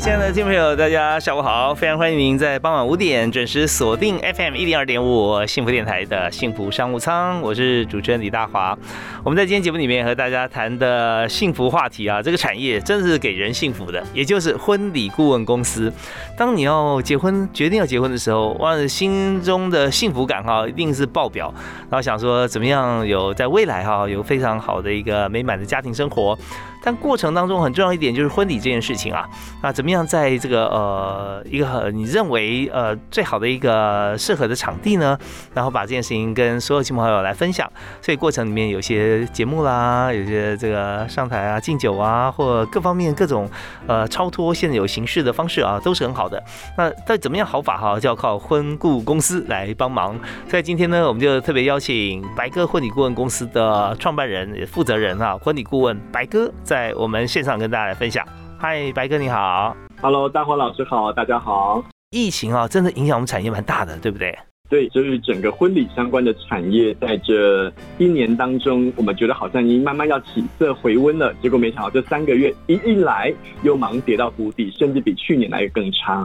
亲爱的听众朋友，大家下午好！非常欢迎您在傍晚五点准时锁定 FM 一零二点五幸福电台的幸福商务舱，我是主持人李大华。我们在今天节目里面和大家谈的幸福话题啊，这个产业真的是给人幸福的，也就是婚礼顾问公司。当你要结婚、决定要结婚的时候，哇，心中的幸福感哈，一定是爆表。然后想说怎么样有在未来哈，有非常好的一个美满的家庭生活。但过程当中很重要一点就是婚礼这件事情啊，那怎么样在这个呃一个你认为呃最好的一个适合的场地呢？然后把这件事情跟所有亲朋好友来分享。所以过程里面有些节目啦，有些这个上台啊敬酒啊，或各方面各种呃超脱现有形式的方式啊，都是很好的。那到底怎么样好法哈，就要靠婚顾公司来帮忙。所以今天呢，我们就特别邀请白哥婚礼顾问公司的创办人、也负责人啊，婚礼顾问白哥。在我们线上跟大家来分享。嗨，白哥你好，Hello，大华老师好，大家好。疫情啊，真的影响我们产业蛮大的，对不对？对，就是整个婚礼相关的产业，在这一年当中，我们觉得好像已经慢慢要起色回温了，结果没想到这三个月一一来，又忙跌到谷底，甚至比去年来的更差。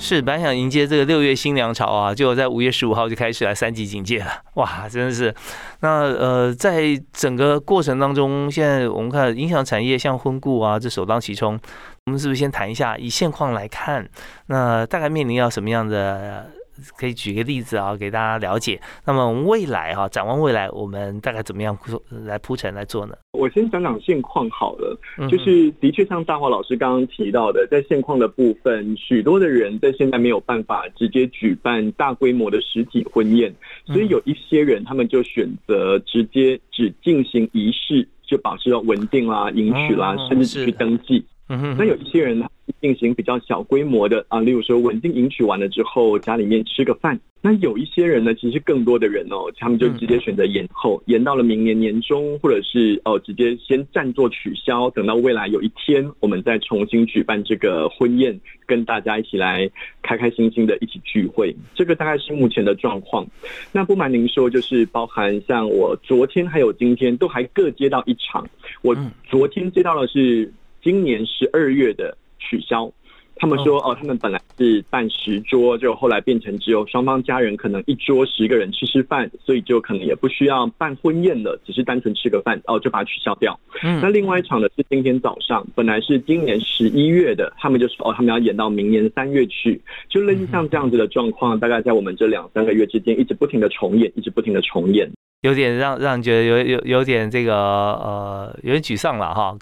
是，本来想迎接这个六月新凉潮啊，结果在五月十五号就开始来三级警戒了，哇，真的是。那呃，在整个过程当中，现在我们看影响产业，像婚顾啊，这首当其冲，我们是不是先谈一下以现况来看，那大概面临要什么样的？可以举个例子啊，给大家了解。那么未来哈，展望未来，我们大概怎么样来铺陈来做呢？我先讲讲现况好了，就是的确像大华老师刚刚提到的，在现况的部分，许多的人在现在没有办法直接举办大规模的实体婚宴，所以有一些人他们就选择直接只进行仪式，就保持了稳定啦、迎娶啦，甚至去登记。那有一些人呢？进行比较小规模的啊，例如说稳定迎娶完了之后，家里面吃个饭。那有一些人呢，其实更多的人哦，他们就直接选择延后，延到了明年年中，或者是哦，直接先暂作取消，等到未来有一天，我们再重新举办这个婚宴，跟大家一起来开开心心的一起聚会。这个大概是目前的状况。那不瞒您说，就是包含像我昨天还有今天都还各接到一场，我昨天接到的是今年十二月的。取消，他们说哦，他们本来是办十桌，就后来变成只有双方家人可能一桌十个人吃吃饭，所以就可能也不需要办婚宴了，只是单纯吃个饭哦，就把它取消掉。嗯，那另外一场呢是今天早上，本来是今年十一月的，他们就说哦，他们要演到明年三月去，就类似像这样子的状况，大概在我们这两三个月之间一直不停的重演，一直不停的重演。有点让让人觉得有有有点这个呃有点沮丧了哈，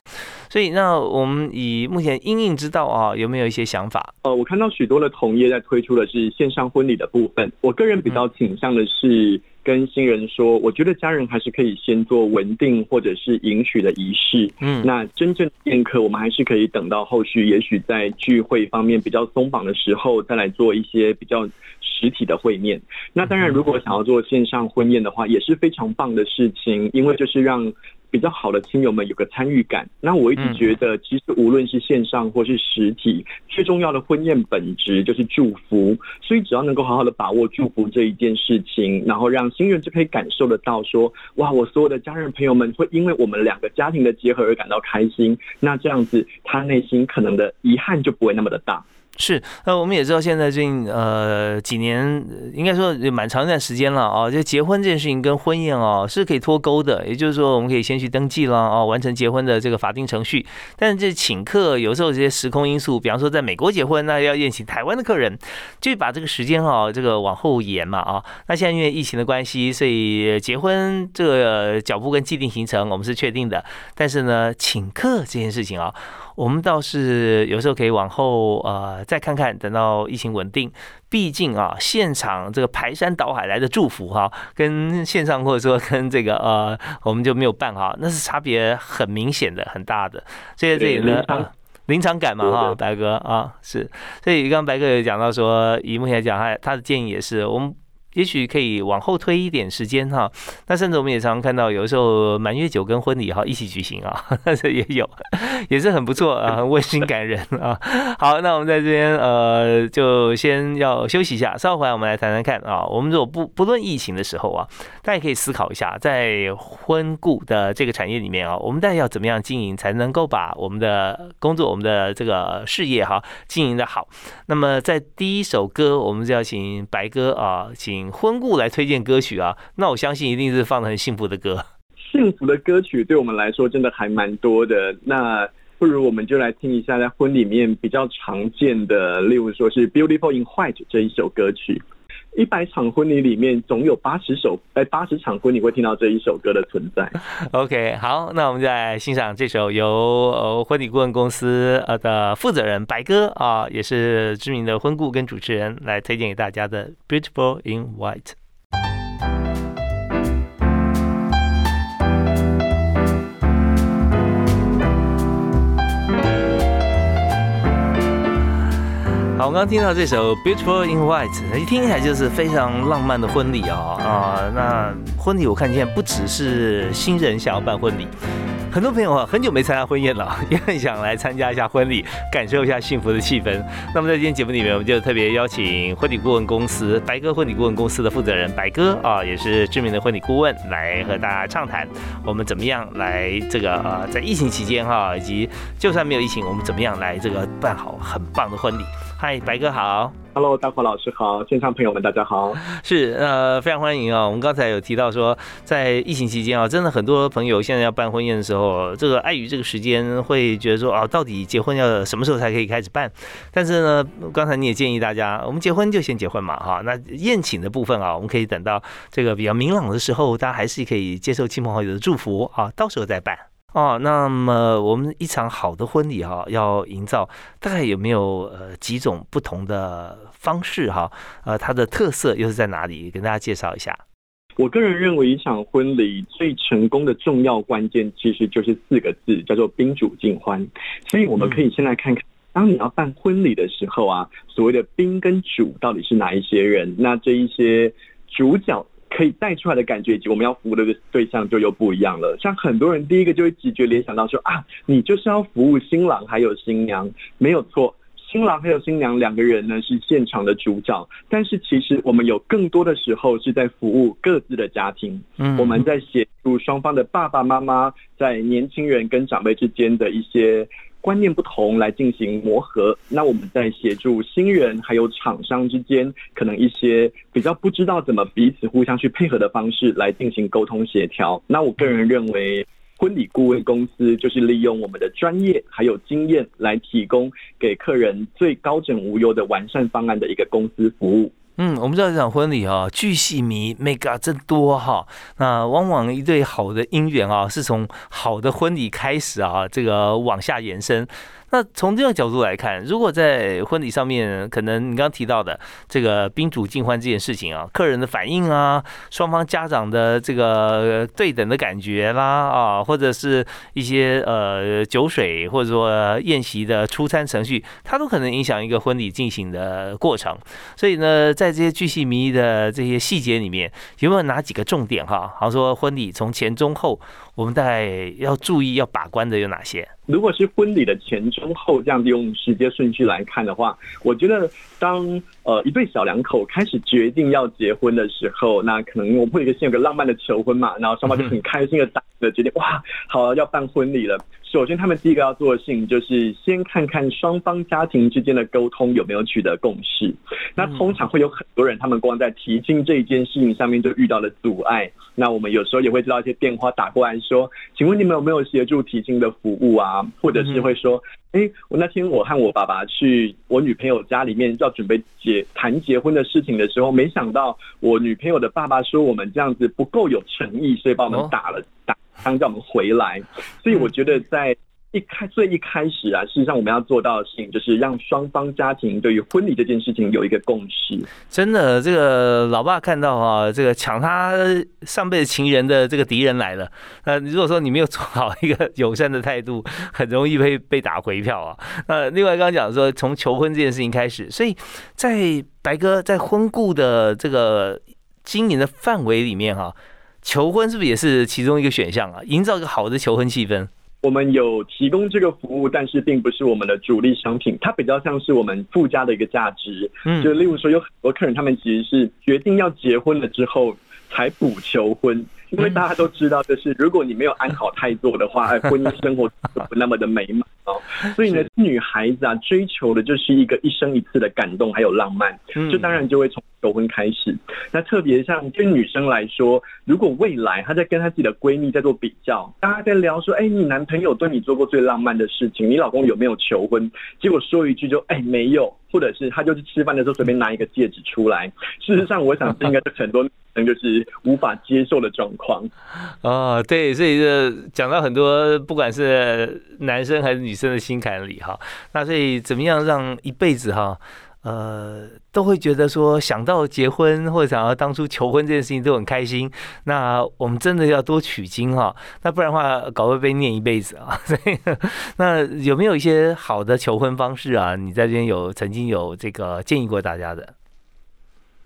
所以那我们以目前应应之道啊，有没有一些想法？呃，我看到许多的同业在推出的是线上婚礼的部分，我个人比较倾向的是。跟新人说，我觉得家人还是可以先做稳定或者是迎娶的仪式。嗯，那真正宴客，我们还是可以等到后续，也许在聚会方面比较松绑的时候，再来做一些比较实体的会面。那当然，如果想要做线上婚宴的话，也是非常棒的事情，因为就是让。比较好的亲友们有个参与感，那我一直觉得，其实无论是线上或是实体，最重要的婚宴本质就是祝福。所以只要能够好好的把握祝福这一件事情，然后让新人就可以感受得到，说哇，我所有的家人朋友们会因为我们两个家庭的结合而感到开心。那这样子，他内心可能的遗憾就不会那么的大。是，那我们也知道，现在最近呃几年，应该说蛮长一段时间了啊，就结婚这件事情跟婚宴哦是可以脱钩的，也就是说，我们可以先去登记了哦，完成结婚的这个法定程序。但是这请客有时候这些时空因素，比方说在美国结婚，那要宴请台湾的客人，就把这个时间哈这个往后延嘛啊。那现在因为疫情的关系，所以结婚这个脚步跟既定行程我们是确定的，但是呢，请客这件事情啊。我们倒是有时候可以往后呃再看看，等到疫情稳定。毕竟啊，现场这个排山倒海来的祝福哈，跟线上或者说跟这个呃，我们就没有办哈，那是差别很明显的、很大的。所以这里呢，临场感嘛哈，白哥啊是。所以刚刚白哥有讲到说，以目前来讲，他他的建议也是我们。也许可以往后推一点时间哈，那甚至我们也常常看到，有的时候满月酒跟婚礼哈一起举行啊，这也有，也是很不错啊，很温馨感人啊。好，那我们在这边呃，就先要休息一下，稍后回来我们来谈谈看啊。我们如果不不论疫情的时候啊，大家可以思考一下，在婚顾的这个产业里面啊，我们大家要怎么样经营，才能够把我们的工作、我们的这个事业哈经营的好。那么在第一首歌，我们就要请白哥啊，请。婚故来推荐歌曲啊，那我相信一定是放的很幸福的歌。幸福的歌曲对我们来说真的还蛮多的，那不如我们就来听一下在婚里面比较常见的，例如说是《Beautiful in White》这一首歌曲。一百场婚礼里面，总有八十首，哎，八十场婚礼会听到这一首歌的存在。OK，好，那我们再来欣赏这首由呃婚礼顾问公司呃的负责人白哥啊，也是知名的婚顾跟主持人来推荐给大家的《Beautiful in White》。好，我刚刚听到这首《Beautiful in White》，一听起来就是非常浪漫的婚礼啊啊！那婚礼我看见不只是新人想要办婚礼，很多朋友啊很久没参加婚宴了，也很想来参加一下婚礼，感受一下幸福的气氛。那么在今天节目里面，我们就特别邀请婚礼顾问公司白哥婚礼顾问公司的负责人白哥啊，也是知名的婚礼顾问，来和大家畅谈我们怎么样来这个呃在疫情期间哈，以及就算没有疫情，我们怎么样来这个办好很棒的婚礼。嗨，白哥好，Hello，大伙老师好，线上朋友们大家好，是呃非常欢迎啊。我们刚才有提到说，在疫情期间啊，真的很多朋友现在要办婚宴的时候，这个碍于这个时间，会觉得说啊，到底结婚要什么时候才可以开始办？但是呢，刚才你也建议大家，我们结婚就先结婚嘛，哈，那宴请的部分啊，我们可以等到这个比较明朗的时候，大家还是可以接受亲朋好友的祝福啊，到时候再办。哦，那么我们一场好的婚礼哈，要营造大概有没有呃几种不同的方式哈？呃，它的特色又是在哪里？跟大家介绍一下。我个人认为，一场婚礼最成功的重要关键其实就是四个字，叫做宾主尽欢。所以我们可以先来看看，当你要办婚礼的时候啊，所谓的宾跟主到底是哪一些人？那这一些主角。可以带出来的感觉，以及我们要服务的对象就又不一样了。像很多人第一个就会直觉联想到说啊，你就是要服务新郎还有新娘，没有错。新郎还有新娘两个人呢是现场的主角，但是其实我们有更多的时候是在服务各自的家庭。嗯，我们在协助双方的爸爸妈妈，在年轻人跟长辈之间的一些。观念不同来进行磨合，那我们在协助新人还有厂商之间，可能一些比较不知道怎么彼此互相去配合的方式来进行沟通协调。那我个人认为，婚礼顾问公司就是利用我们的专业还有经验来提供给客人最高枕无忧的完善方案的一个公司服务。嗯，我们知道这场婚礼啊，巨细迷 mega 真多哈。那往往一对好的姻缘啊，是从好的婚礼开始啊，这个往下延伸。那从这个角度来看，如果在婚礼上面，可能你刚刚提到的这个宾主尽欢这件事情啊，客人的反应啊，双方家长的这个对等的感觉啦啊，或者是一些呃酒水或者说宴席的出餐程序，它都可能影响一个婚礼进行的过程。所以呢，在这些巨细靡遗的这些细节里面，有没有哪几个重点哈？好像说婚礼从前中后，我们大概要注意要把关的有哪些？如果是婚礼的前中后这样子用时间顺序来看的话，我觉得当呃一对小两口开始决定要结婚的时候，那可能我们会一个先有个浪漫的求婚嘛，然后双方就很开心的打的决定，哇，好要办婚礼了。首先，他们第一个要做的事情就是先看看双方家庭之间的沟通有没有取得共识。那通常会有很多人，他们光在提亲这一件事情上面就遇到了阻碍。那我们有时候也会知道一些电话打过来说：“请问你们有没有协助提亲的服务啊？”或者是会说：“哎，我那天我和我爸爸去我女朋友家里面要准备结谈结婚的事情的时候，没想到我女朋友的爸爸说我们这样子不够有诚意，所以把我们打了打。”刚叫我们回来，所以我觉得在一开最一开始啊，事实上我们要做到的事情，就是让双方家庭对于婚礼这件事情有一个共识。真的，这个老爸看到啊，这个抢他上辈子情人的这个敌人来了。那如果说你没有做好一个友善的态度，很容易被被打回票啊。那另外刚刚讲说，从求婚这件事情开始，所以在白哥在婚故的这个经营的范围里面哈，求婚是不是也是其中一个选项啊？营造一个好的求婚气氛。我们有提供这个服务，但是并不是我们的主力商品，它比较像是我们附加的一个价值。嗯，就例如说，有很多客人他们其实是决定要结婚了之后才补求婚，因为大家都知道，就是如果你没有安好态度的话，婚姻生活不那么的美满哦。所以呢，女孩子啊，追求的就是一个一生一次的感动还有浪漫，这当然就会从。求婚开始，那特别像对女生来说，如果未来她在跟她自己的闺蜜在做比较，大家在聊说，哎，你男朋友对你做过最浪漫的事情，你老公有没有求婚？结果说一句就，哎，没有，或者是他就是吃饭的时候随便拿一个戒指出来。事实上，我想这应该是很多人就是无法接受的状况。哦，对，所以这讲到很多，不管是男生还是女生的心坎里哈，那所以怎么样让一辈子哈？呃，都会觉得说想到结婚或者想要当初求婚这件事情都很开心。那我们真的要多取经哈，那不然的话搞会被念一辈子啊。那有没有一些好的求婚方式啊？你在这边有曾经有这个建议过大家的？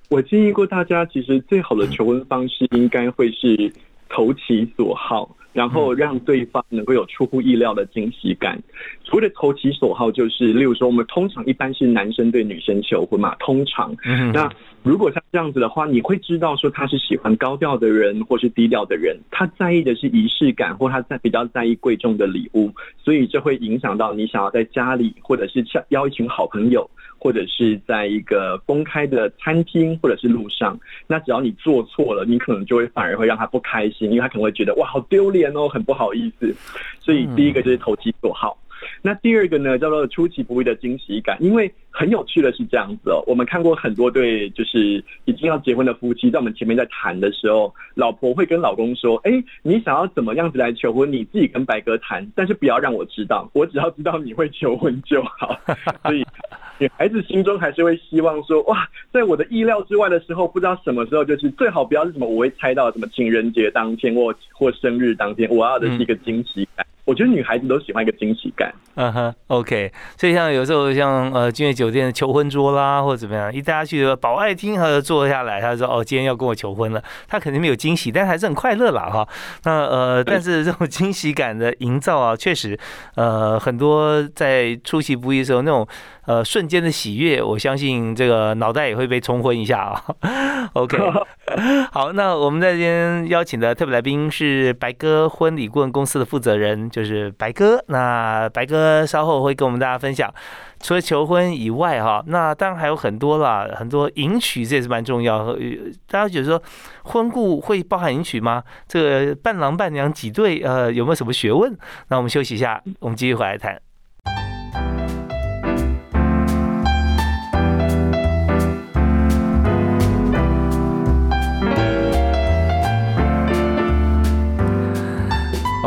我建议过大家，其实最好的求婚方式应该会是投其所好。然后让对方能够有出乎意料的惊喜感。所谓的投其所好，就是例如说，我们通常一般是男生对女生求婚嘛，通常。那如果像这样子的话，你会知道说他是喜欢高调的人，或是低调的人，他在意的是仪式感，或他在比较在意贵重的礼物，所以这会影响到你想要在家里，或者是邀一群好朋友，或者是在一个公开的餐厅，或者是路上。那只要你做错了，你可能就会反而会让他不开心，因为他可能会觉得哇，好丢脸。哦，很不好意思，所以第一个就是投其所好。那第二个呢，叫做出其不意的惊喜感。因为很有趣的是这样子哦，我们看过很多对就是已经要结婚的夫妻，在我们前面在谈的时候，老婆会跟老公说：“哎，你想要怎么样子来求婚？你自己跟白哥谈，但是不要让我知道，我只要知道你会求婚就好。”所以。女孩子心中还是会希望说，哇，在我的意料之外的时候，不知道什么时候，就是最好不要是什么，我会猜到什么情人节当天或或生日当天，我要的是一个惊喜感。我觉得女孩子都喜欢一个惊喜感。嗯哼，OK。所以像有时候像呃君悦酒店的求婚桌啦，或者怎么样，一大家去保爱厅和坐下来，他说哦，今天要跟我求婚了，他肯定没有惊喜，但还是很快乐啦哈。那呃，但是这种惊喜感的营造啊，确实呃很多在出其不意的时候那种。呃，瞬间的喜悦，我相信这个脑袋也会被冲昏一下啊。OK，好，那我们在这边邀请的特别来宾是白鸽婚礼顾问公司的负责人，就是白哥。那白哥稍后会跟我们大家分享，除了求婚以外，哈，那当然还有很多啦，很多迎娶这也是蛮重要。大家觉得说婚故会包含迎娶吗？这个伴郎伴娘几对，呃，有没有什么学问？那我们休息一下，我们继续回来谈。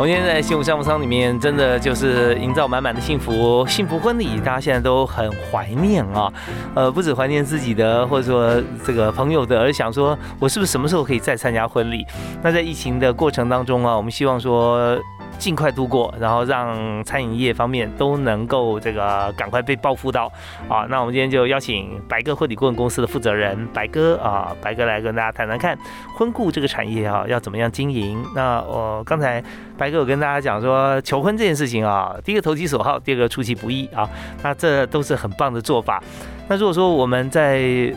我们今天在幸福项目舱里面，真的就是营造满满的幸福，幸福婚礼，大家现在都很怀念啊。呃，不止怀念自己的，或者说这个朋友的，而想说，我是不是什么时候可以再参加婚礼？那在疫情的过程当中啊，我们希望说。尽快度过，然后让餐饮业方面都能够这个赶快被报复到啊！那我们今天就邀请白哥婚礼顾问公司的负责人白哥啊，白哥来跟大家谈谈看婚顾这个产业啊要怎么样经营。那我刚才白哥有跟大家讲说，求婚这件事情啊，第一个投其所好，第二个出其不意啊，那这都是很棒的做法。那如果说我们在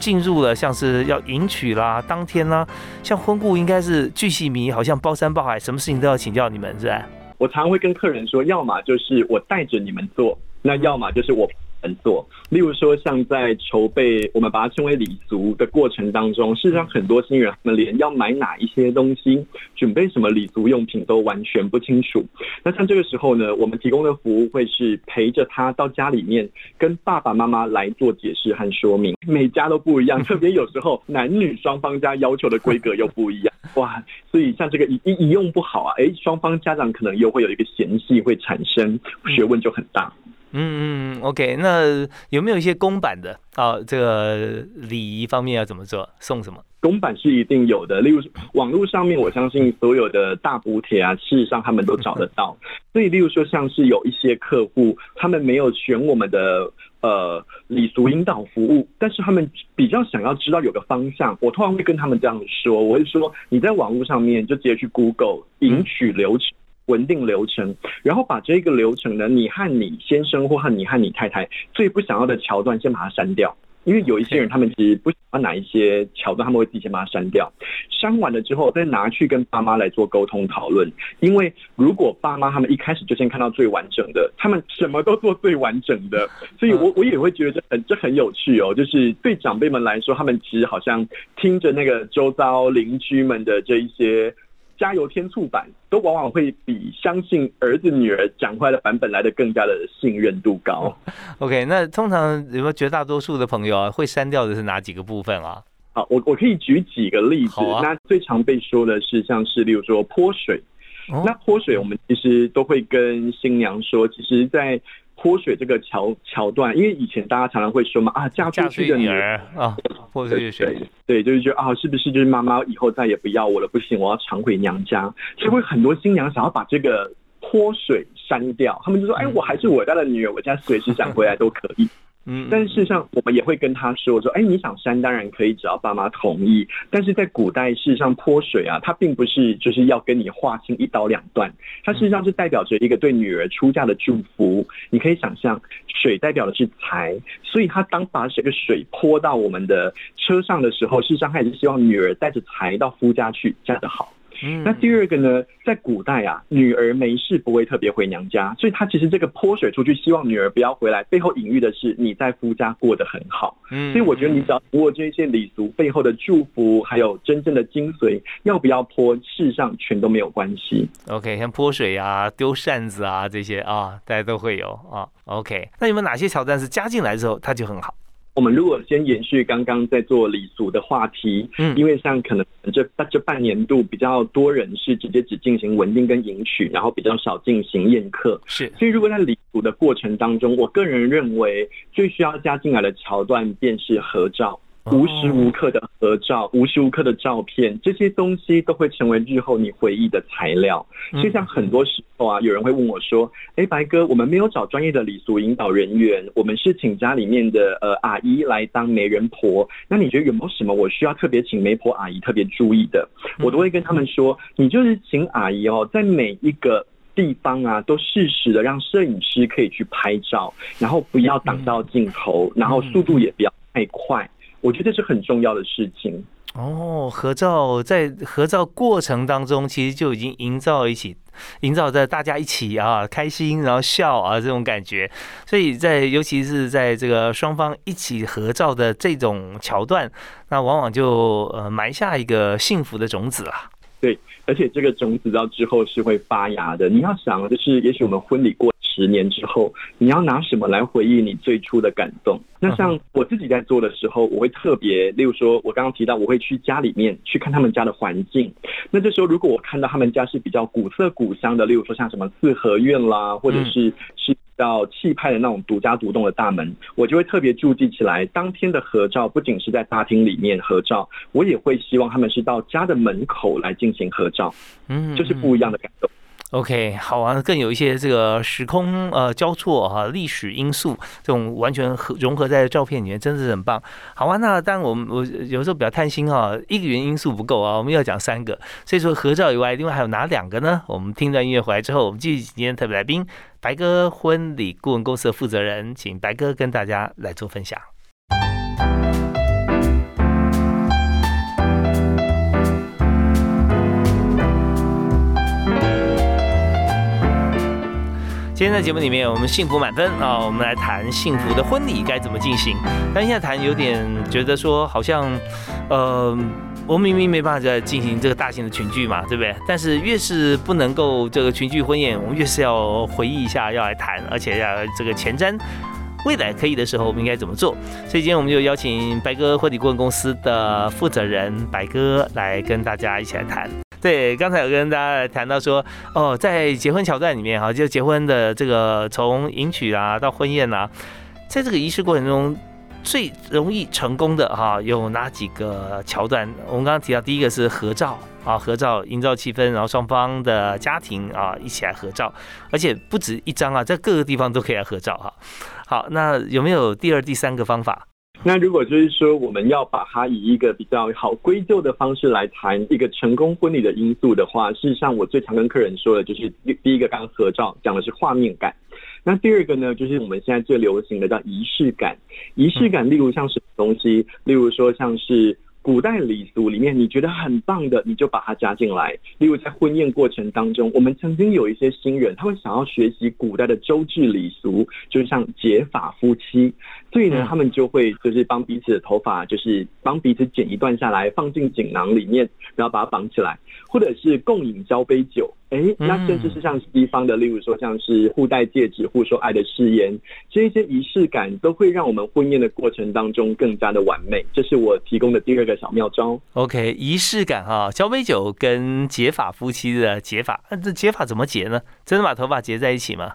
进入了像是要迎娶啦，当天呢，像婚顾应该是巨细迷，好像包山包海，什么事情都要请教你们，是吧？我常会跟客人说，要么就是我带着你们做，那要么就是我人做。例如说，像在筹备我们把它称为礼俗的过程当中，事实上很多新人他们连要买哪一些东西、准备什么礼俗用品都完全不清楚。那像这个时候呢，我们提供的服务会是陪着他到家里面，跟爸爸妈妈来做解释和说明。每家都不一样，特别有时候 男女双方家要求的规格又不一样，哇！所以像这个一一一用不好啊，哎，双方家长可能又会有一个嫌隙会产生，学问就很大。嗯嗯嗯，OK，那有没有一些公版的啊？这个礼仪方面要怎么做？送什么？公版是一定有的，例如网络上面，我相信所有的大补贴啊，事实上他们都找得到。所以，例如说像是有一些客户，他们没有选我们的呃礼俗引导服务，但是他们比较想要知道有个方向，我通常会跟他们这样说，我会说你在网络上面就直接去 Google 迎娶流程。稳定流程，然后把这个流程呢，你和你先生或和你和你太太最不想要的桥段先把它删掉，因为有一些人他们其实不喜欢哪一些桥段，他们会提前把它删掉。删完了之后再拿去跟爸妈来做沟通讨论，因为如果爸妈他们一开始就先看到最完整的，他们什么都做最完整的，所以我我也会觉得这很这很有趣哦，就是对长辈们来说，他们其实好像听着那个周遭邻居们的这一些。加油添醋版都往往会比相信儿子女儿讲出来的版本来的更加的信任度高。OK，那通常有没有绝大多数的朋友啊会删掉的是哪几个部分啊？好，我我可以举几个例子。那最常被说的是像是例如说泼水，那泼水我们其实都会跟新娘说，其实，在。泼水这个桥桥段，因为以前大家常常会说嘛，啊，嫁出去的女儿啊，泼水水，对，就是觉得啊，是不是就是妈妈以后再也不要我了？不行，我要常回娘家。所以会很多新娘想要把这个泼水删掉，他们就说，哎，我还是我家的女儿，我家随时想回来都可以。嗯，但是事实上，我们也会跟他说说，哎，你想删当然可以，只要爸妈同意。但是在古代，事实上泼水啊，它并不是就是要跟你划清一刀两断，它事实上是代表着一个对女儿出嫁的祝福。你可以想象，水代表的是财，所以他当把这个水泼到我们的车上的时候，事实上他也是希望女儿带着财到夫家去，嫁得好。那第二个呢，在古代啊，女儿没事不会特别回娘家，所以她其实这个泼水出去，希望女儿不要回来，背后隐喻的是你在夫家过得很好。嗯，所以我觉得你只要掌握这些礼俗背后的祝福，还有真正的精髓，要不要泼，事实上全都没有关系。OK，像泼水啊、丢扇子啊这些啊，大家都会有啊。OK，那有没有哪些挑战是加进来之后它就很好？我们如果先延续刚刚在做礼俗的话题，嗯，因为像可能这这半年度比较多人是直接只进行稳定跟迎娶，然后比较少进行宴客，是。所以如果在礼俗的过程当中，我个人认为最需要加进来的桥段便是合照。无时无刻的合照，无时无刻的照片，这些东西都会成为日后你回忆的材料。所以，像很多时候啊，有人会问我说：“哎，白哥，我们没有找专业的礼俗引导人员，我们是请家里面的呃阿姨来当媒人婆。那你觉得有没有什么我需要特别请媒婆阿姨特别注意的？”我都会跟他们说：“你就是请阿姨哦，在每一个地方啊，都适时的让摄影师可以去拍照，然后不要挡到镜头，然后速度也不要太快。”我觉得是很重要的事情哦。合照在合照过程当中，其实就已经营造一起，营造在大家一起啊开心，然后笑啊这种感觉。所以在尤其是在这个双方一起合照的这种桥段，那往往就呃埋下一个幸福的种子啦。对，而且这个种子到之后是会发芽的。你要想，就是也许我们婚礼过。十年之后，你要拿什么来回忆你最初的感动？那像我自己在做的时候，我会特别，例如说，我刚刚提到，我会去家里面去看他们家的环境。那这时候，如果我看到他们家是比较古色古香的，例如说像什么四合院啦，或者是是比较气派的那种独家独栋的大门，我就会特别注记起来。当天的合照不仅是在大厅里面合照，我也会希望他们是到家的门口来进行合照。嗯，就是不一样的感动。OK，好啊，更有一些这个时空呃交错哈，历史因素这种完全合融合在照片里面，真的是很棒。好啊，那当然我们我有时候比较贪心哈，一个原因素不够啊，我们要讲三个。所以说合照以外，另外还有哪两个呢？我们听段音乐回来之后，我们继续今天特别来宾白哥婚礼顾问公司的负责人，请白哥跟大家来做分享。今天在节目里面，我们幸福满分啊，我们来谈幸福的婚礼该怎么进行。但现在谈有点觉得说，好像，呃，我明明没办法再进行这个大型的群聚嘛，对不对？但是越是不能够这个群聚婚宴，我们越是要回忆一下，要来谈，而且要这个前瞻未来可以的时候，我们应该怎么做？所以今天我们就邀请白哥婚礼顾问公司的负责人白哥来跟大家一起来谈。对，刚才有跟大家谈到说，哦，在结婚桥段里面哈，就结婚的这个从迎娶啊到婚宴啊，在这个仪式过程中最容易成功的哈，有哪几个桥段？我们刚刚提到第一个是合照啊，合照营造气氛，然后双方的家庭啊一起来合照，而且不止一张啊，在各个地方都可以来合照哈。好，那有没有第二、第三个方法？那如果就是说，我们要把它以一个比较好归咎的方式来谈一个成功婚礼的因素的话，事实上我最常跟客人说的就是第一个刚刚合照讲的是画面感，那第二个呢，就是我们现在最流行的叫仪式感。仪式感，例如像什么东西？例如说像是。古代礼俗里面，你觉得很棒的，你就把它加进来。例如在婚宴过程当中，我们曾经有一些新人，他会想要学习古代的周制礼俗，就像结发夫妻，所以呢，他们就会就是帮彼此的头发，就是帮彼此剪一段下来，放进锦囊里面，然后把它绑起来，或者是共饮交杯酒。哎，那甚至是像西方的，例如说像是互戴戒指、互说爱的誓言，这一些仪式感都会让我们婚宴的过程当中更加的完美。这是我提供的第二个小妙招。OK，仪式感哈，交杯酒跟结发夫妻的结发，那这结发怎么结呢？真的把头发结在一起吗？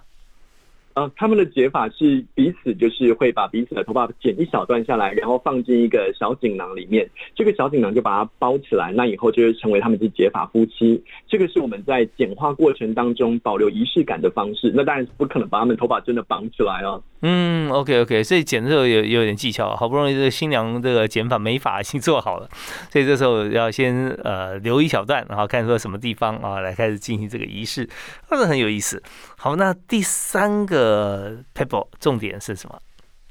呃，他们的解法是彼此就是会把彼此的头发剪一小段下来，然后放进一个小锦囊里面，这个小锦囊就把它包起来，那以后就会成为他们是结法夫妻。这个是我们在简化过程当中保留仪式感的方式。那当然是不可能把他们头发真的绑起来哦。嗯，OK OK，所以剪的时候有有点技巧，好不容易这个新娘这个剪法美发已经做好了，所以这时候要先呃留一小段，然后看说什么地方啊来开始进行这个仪式，那是很有意思。好，那第三个 paper 重点是什么？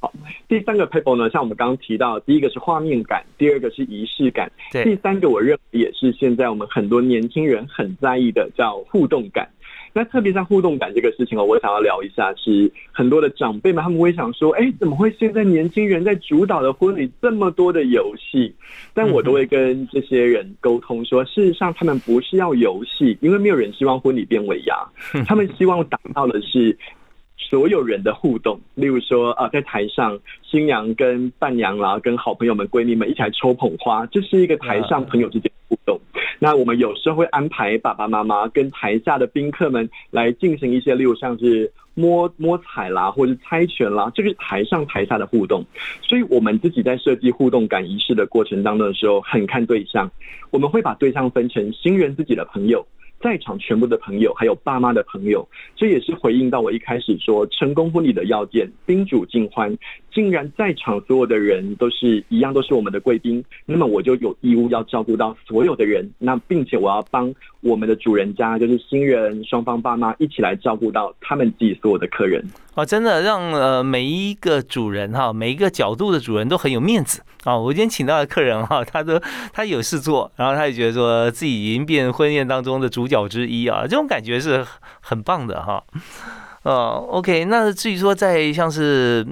好，第三个 paper 呢，像我们刚刚提到，第一个是画面感，第二个是仪式感，第三个我认为也是现在我们很多年轻人很在意的，叫互动感。那特别在互动感这个事情哦，我想要聊一下，是很多的长辈们他们会想说，哎，怎么会现在年轻人在主导的婚礼这么多的游戏？但我都会跟这些人沟通说，事实上他们不是要游戏，因为没有人希望婚礼变尾牙，他们希望达到的是。所有人的互动，例如说啊，在台上新娘跟伴娘啦，跟好朋友们、闺蜜们一起来抽捧花，这是一个台上朋友之间互动。那我们有时候会安排爸爸妈妈跟台下的宾客们来进行一些，例如像是摸摸彩啦，或者是猜拳啦，这个是台上台下的互动。所以我们自己在设计互动感仪式的过程当中的时候，很看对象，我们会把对象分成新人自己的朋友。在场全部的朋友，还有爸妈的朋友，这也是回应到我一开始说成功婚礼的要件：宾主尽欢。竟然在场所有的人都是一样，都是我们的贵宾，那么我就有义务要照顾到所有的人。那并且我要帮我们的主人家，就是新人双方爸妈一起来照顾到他们自己所有的客人。哦，真的让呃每一个主人哈，每一个角度的主人都很有面子啊！我今天请到的客人哈，他都他有事做，然后他也觉得说自己已经变婚宴当中的主角之一啊，这种感觉是很棒的哈。呃，OK，那至于说在像是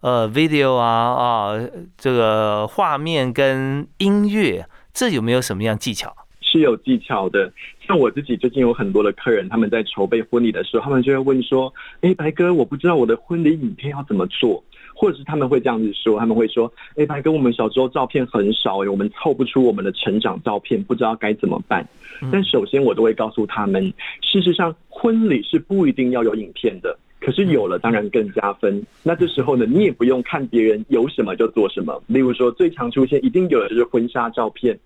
呃，video 啊啊，这个画面跟音乐，这有没有什么样技巧？是有技巧的，像我自己最近有很多的客人，他们在筹备婚礼的时候，他们就会问说：“哎，白哥，我不知道我的婚礼影片要怎么做。”或者是他们会这样子说，他们会说：“哎，白哥，我们小时候照片很少，我们凑不出我们的成长照片，不知道该怎么办。”但首先我都会告诉他们，事实上婚礼是不一定要有影片的，可是有了当然更加分。那这时候呢，你也不用看别人有什么就做什么。例如说，最常出现一定有的就是婚纱照片。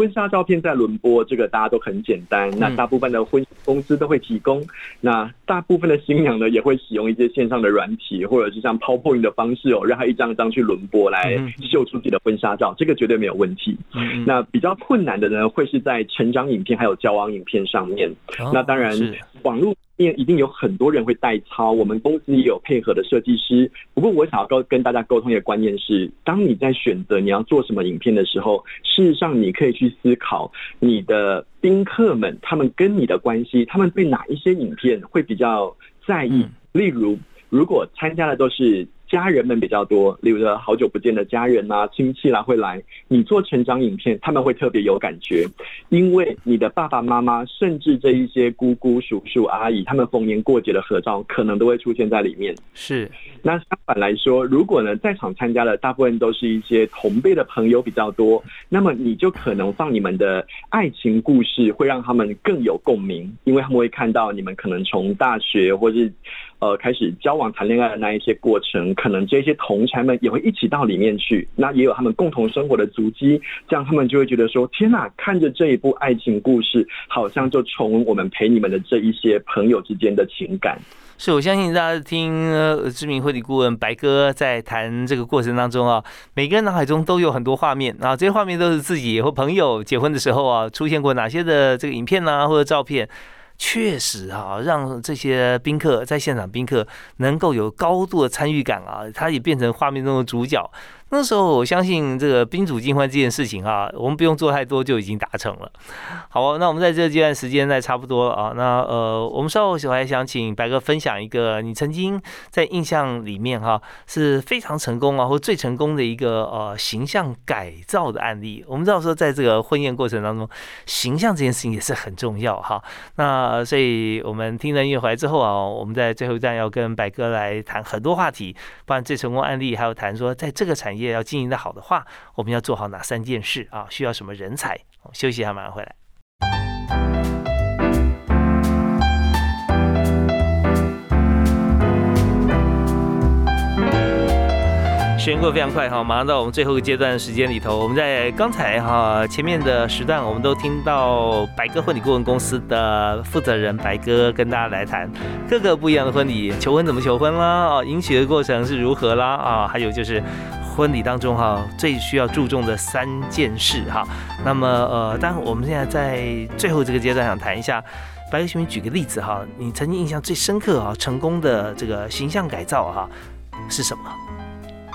婚纱照片在轮播，这个大家都很简单。那大部分的婚公司都会提供。那大部分的新娘呢，也会使用一些线上的软体，或者是像 PowerPoint 的方式哦，让她一张一张去轮播来秀出自己的婚纱照，这个绝对没有问题。那比较困难的呢，会是在成长影片还有交往影片上面。那当然，网络。面一定有很多人会代操，我们公司也有配合的设计师。不过，我想要跟跟大家沟通一个观念是：当你在选择你要做什么影片的时候，事实上你可以去思考你的宾客们他们跟你的关系，他们对哪一些影片会比较在意，例如，如果参加的都是。家人们比较多，例如说好久不见的家人啊、亲戚啦会来。你做成长影片，他们会特别有感觉，因为你的爸爸妈妈，甚至这一些姑姑、叔叔、阿姨，他们逢年过节的合照，可能都会出现在里面。是。那相反来说，如果呢在场参加的大部分都是一些同辈的朋友比较多，那么你就可能放你们的爱情故事，会让他们更有共鸣，因为他们会看到你们可能从大学或是。呃，开始交往谈恋爱的那一些过程，可能这些同才们也会一起到里面去，那也有他们共同生活的足迹，这样他们就会觉得说：天哪，看着这一部爱情故事，好像就从我们陪你们的这一些朋友之间的情感。是我相信大家听知名婚礼顾问白哥在谈这个过程当中啊，每个人脑海中都有很多画面啊，这些画面都是自己和朋友结婚的时候啊，出现过哪些的这个影片呢，或者照片。确实哈，让这些宾客在现场宾客能够有高度的参与感啊，他也变成画面中的主角。那时候我相信这个宾主尽欢这件事情啊，我们不用做太多就已经达成了。好，那我们在这阶段时间在差不多了啊，那呃，我们稍后我还想请白哥分享一个你曾经在印象里面哈是非常成功啊，或最成功的一个呃形象改造的案例。我们知道说在这个婚宴过程当中，形象这件事情也是很重要哈。那所以我们听了音乐回来之后啊，我们在最后一站要跟白哥来谈很多话题，不然最成功案例还有谈说在这个产业。业要经营的好的话，我们要做好哪三件事啊？需要什么人才？休息一下，马上回来。时间过得非常快哈，马上到我们最后一个阶段的时间里头。我们在刚才哈前面的时段，我们都听到白哥婚礼顾问公司的负责人白哥跟大家来谈各个不一样的婚礼，求婚怎么求婚啦？啊，迎娶的过程是如何啦？啊，还有就是。婚礼当中哈，最需要注重的三件事哈。那么呃，当然我们现在在最后这个阶段想谈一下，白哥兄举个例子哈，你曾经印象最深刻哈，成功的这个形象改造哈是什么？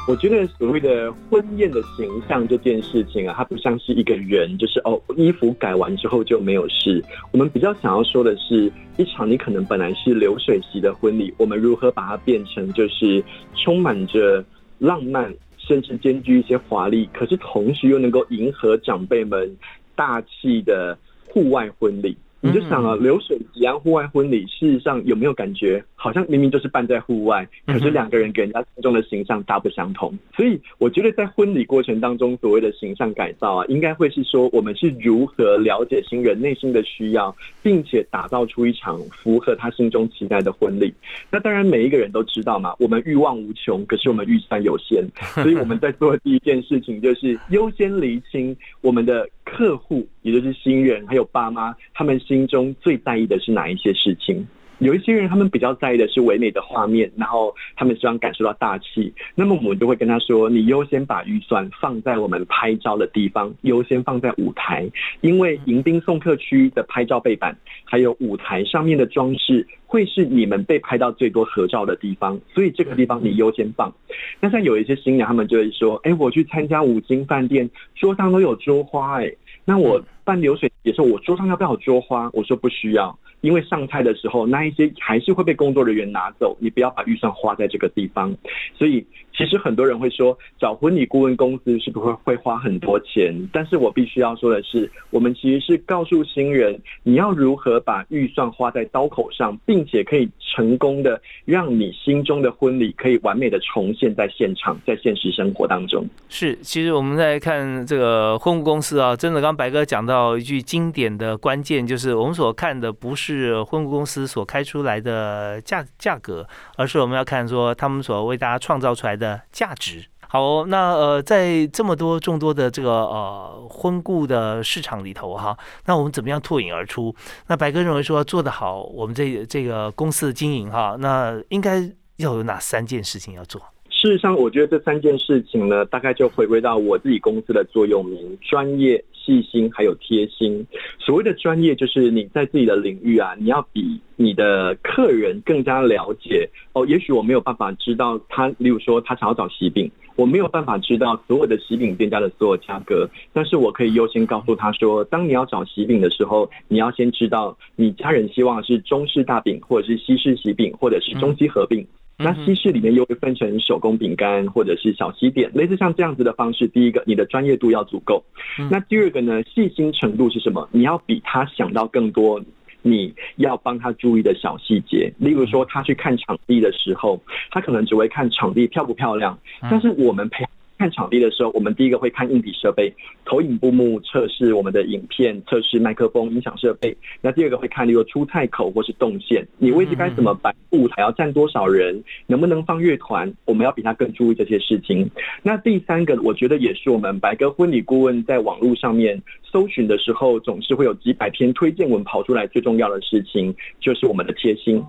我觉得所谓的婚宴的形象这件事情啊，它不像是一个人，就是哦，衣服改完之后就没有事。我们比较想要说的是，一场你可能本来是流水席的婚礼，我们如何把它变成就是充满着浪漫。甚至兼具一些华丽，可是同时又能够迎合长辈们大气的户外婚礼。你就想啊，流水席啊，户外婚礼，事实上有没有感觉，好像明明就是办在户外，可是两个人给人家心中的形象大不相同。所以我觉得在婚礼过程当中，所谓的形象改造啊，应该会是说，我们是如何了解新人内心的需要，并且打造出一场符合他心中期待的婚礼。那当然，每一个人都知道嘛，我们欲望无穷，可是我们预算有限，所以我们在做的第一件事情就是优先厘清我们的。客户，也就是新人，还有爸妈，他们心中最在意的是哪一些事情？有一些人，他们比较在意的是唯美的画面，然后他们希望感受到大气。那么我们就会跟他说：“你优先把预算放在我们拍照的地方，优先放在舞台，因为迎宾送客区的拍照背板，还有舞台上面的装饰，会是你们被拍到最多合照的地方。所以这个地方你优先放。那像有一些新娘，他们就会说：‘哎，我去参加五金饭店，桌上都有桌花，哎。’那我办流水也是，我桌上要不要桌花？我说不需要，因为上菜的时候那一些还是会被工作人员拿走，你不要把预算花在这个地方。所以其实很多人会说，找婚礼顾问公司是不是会花很多钱？但是我必须要说的是，我们其实是告诉新人，你要如何把预算花在刀口上，并且可以成功的让你心中的婚礼可以完美的重现在现场，在现实生活当中。是，其实我们在看这个婚务公司啊，真的刚。白哥讲到到一句经典的关键，就是我们所看的不是婚顾公司所开出来的价价格，而是我们要看说他们所为大家创造出来的价值。好，那呃，在这么多众多的这个呃婚顾的市场里头哈，那我们怎么样脱颖而出？那白哥认为说做得好，我们这这个公司的经营哈，那应该要有哪三件事情要做？事实上，我觉得这三件事情呢，大概就回归到我自己公司的座右铭：专业、细心，还有贴心。所谓的专业，就是你在自己的领域啊，你要比你的客人更加了解。哦，也许我没有办法知道他，例如说他想要找喜饼，我没有办法知道所有的喜饼店家的所有价格，但是我可以优先告诉他说，当你要找喜饼的时候，你要先知道你家人希望是中式大饼，或者是西式喜饼，或者是中西合并。那西式里面又会分成手工饼干或者是小西点，类似像这样子的方式。第一个，你的专业度要足够。那第二个呢，细心程度是什么？你要比他想到更多，你要帮他注意的小细节。例如说，他去看场地的时候，他可能只会看场地漂不漂亮，但是我们陪。看场地的时候，我们第一个会看硬体设备，投影布幕测试我们的影片，测试麦克风、音响设备。那第二个会看，例如出菜口或是动线，你位置该怎么摆，舞台要站多少人，能不能放乐团，我们要比他更注意这些事情。那第三个，我觉得也是我们白哥婚礼顾问在网络上面搜寻的时候，总是会有几百篇推荐文跑出来。最重要的事情就是我们的贴心。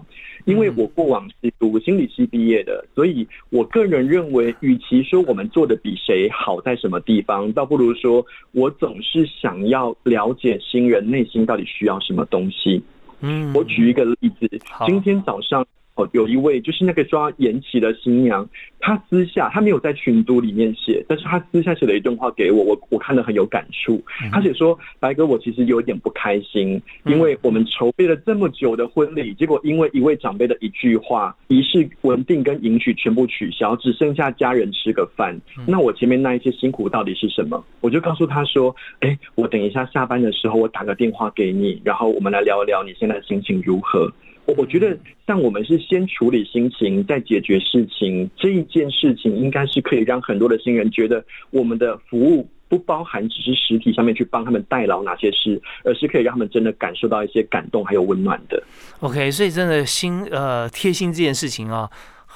因为我过往是读心理系毕业的，所以我个人认为，与其说我们做的比谁好在什么地方，倒不如说我总是想要了解新人内心到底需要什么东西。嗯，我举一个例子，今天早上。哦，有一位就是那个抓延期的新娘，她私下她没有在群都里面写，但是她私下写了一段话给我，我我看了很有感触。她写说：“白哥，我其实有点不开心，因为我们筹备了这么久的婚礼，结果因为一位长辈的一句话，仪式稳定跟迎娶全部取消，只剩下家人吃个饭。那我前面那一些辛苦到底是什么？”我就告诉她说：“哎，我等一下下班的时候，我打个电话给你，然后我们来聊一聊你现在心情如何。”我我觉得，像我们是先处理心情，再解决事情，这一件事情应该是可以让很多的新人觉得，我们的服务不包含只是实体上面去帮他们代劳哪些事，而是可以让他们真的感受到一些感动还有温暖的。OK，所以真的心呃贴心这件事情啊。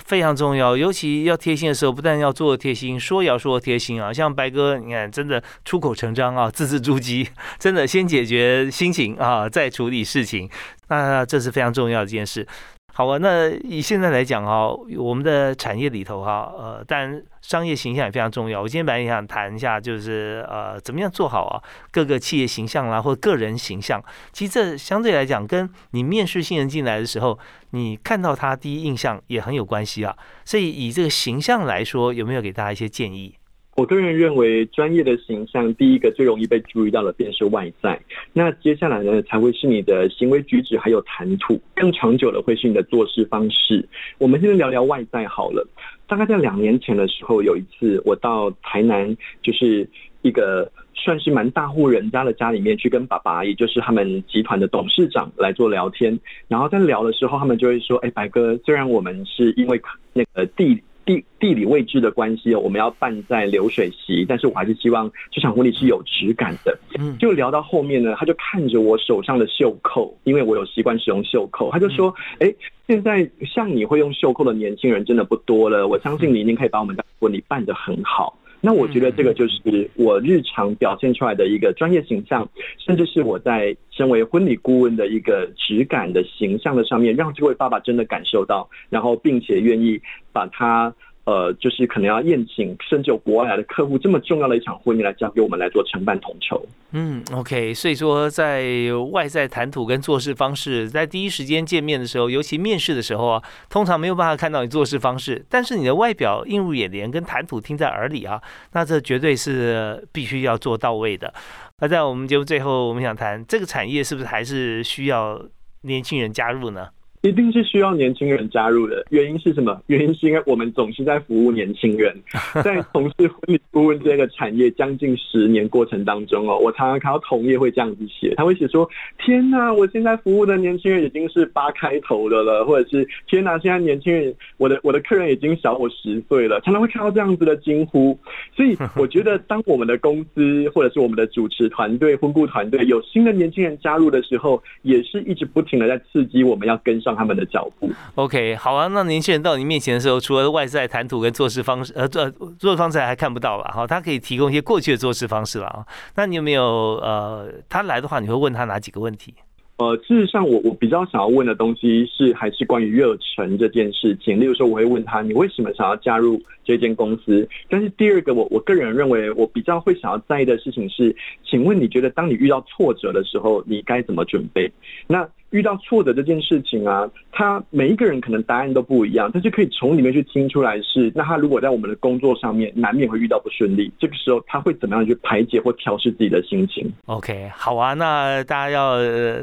非常重要，尤其要贴心的时候，不但要做贴心，说也要说贴心啊。像白哥，你看，真的出口成章啊，字字珠玑，真的先解决心情啊，再处理事情，那这是非常重要的一件事。好啊，那以现在来讲啊，我们的产业里头哈，呃，但商业形象也非常重要。我今天本来也想谈一下，就是呃，怎么样做好啊各个企业形象啦，或个人形象。其实这相对来讲，跟你面试新人进来的时候，你看到他第一印象也很有关系啊。所以以这个形象来说，有没有给大家一些建议？我个人认为，专业的形象第一个最容易被注意到的便是外在，那接下来呢，才会是你的行为举止还有谈吐，更长久的会是你的做事方式。我们先聊聊外在好了。大概在两年前的时候，有一次我到台南，就是一个算是蛮大户人家的家里面去跟爸爸，也就是他们集团的董事长来做聊天。然后在聊的时候，他们就会说：“哎，白哥，虽然我们是因为那个地。”地地理位置的关系哦，我们要办在流水席，但是我还是希望这场婚礼是有质感的。嗯，就聊到后面呢，他就看着我手上的袖扣，因为我有习惯使用袖扣，他就说：“哎，现在像你会用袖扣的年轻人真的不多了，我相信你一定可以把我们的婚礼办得很好。”那我觉得这个就是我日常表现出来的一个专业形象，甚至是我在身为婚礼顾问的一个质感的形象的上面，让这位爸爸真的感受到，然后并且愿意把他。呃，就是可能要宴请，甚至有国外来的客户，这么重要的一场婚礼来交给我们来做承办统筹。嗯，OK，所以说在外在谈吐跟做事方式，在第一时间见面的时候，尤其面试的时候啊，通常没有办法看到你做事方式，但是你的外表映入眼帘，跟谈吐听在耳里啊，那这绝对是必须要做到位的。那在我们节目最后，我们想谈这个产业是不是还是需要年轻人加入呢？一定是需要年轻人加入的，原因是什么？原因是因为我们总是在服务年轻人，在从事婚礼顾问这个产业将近十年过程当中哦，我常常看到同业会这样子写，他会写说：“天哪，我现在服务的年轻人已经是八开头的了，或者是天哪，现在年轻人，我的我的客人已经小我十岁了。”常常会看到这样子的惊呼。所以我觉得，当我们的公司或者是我们的主持团队、婚顾团队有新的年轻人加入的时候，也是一直不停的在刺激我们要跟上。他们的脚步。OK，好啊。那年轻人到你面前的时候，除了外在谈吐跟做事方式，呃，做做事方式还看不到吧哈。他可以提供一些过去的做事方式了啊。那你有没有呃，他来的话，你会问他哪几个问题？呃，事实上，我我比较想要问的东西是还是关于热忱这件事情。例如说，我会问他，你为什么想要加入这间公司？但是第二个，我我个人认为，我比较会想要在意的事情是，请问你觉得当你遇到挫折的时候，你该怎么准备？那？遇到挫折这件事情啊，他每一个人可能答案都不一样，但是可以从里面去听出来是，那他如果在我们的工作上面难免会遇到不顺利，这个时候他会怎么样去排解或调试自己的心情？OK，好啊，那大家要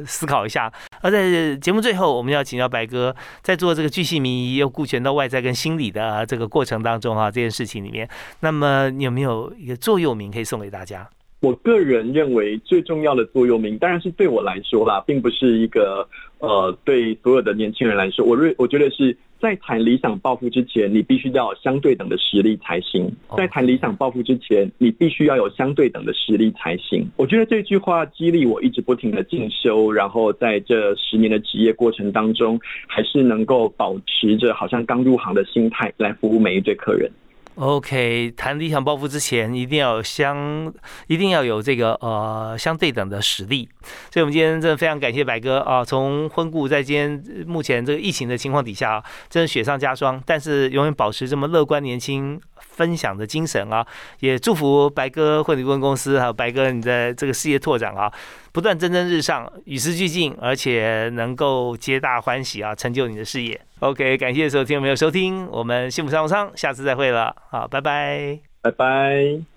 思考一下。而在节目最后，我们要请教白哥，在做这个巨细迷又顾全到外在跟心理的这个过程当中啊，这件事情里面，那么你有没有一个座右铭可以送给大家？我个人认为最重要的座右铭，当然是对我来说啦，并不是一个呃，对所有的年轻人来说，我认我觉得是在谈理想抱负之前，你必须要有相对等的实力才行。在谈理想抱负之前，你必须要有相对等的实力才行。我觉得这句话激励我一直不停的进修，然后在这十年的职业过程当中，还是能够保持着好像刚入行的心态来服务每一对客人。OK，谈理想抱负之前，一定要相，一定要有这个呃相对等的实力。所以，我们今天真的非常感谢白哥啊，从婚故在今天目前这个疫情的情况底下，真的雪上加霜，但是永远保持这么乐观年轻。分享的精神啊，也祝福白哥婚礼顾问公司还有白哥你的这个事业拓展啊，不断蒸蒸日上，与时俱进，而且能够皆大欢喜啊，成就你的事业。OK，感谢所有听众朋友收听，我们幸福商务舱，下次再会了，好，拜拜，拜拜。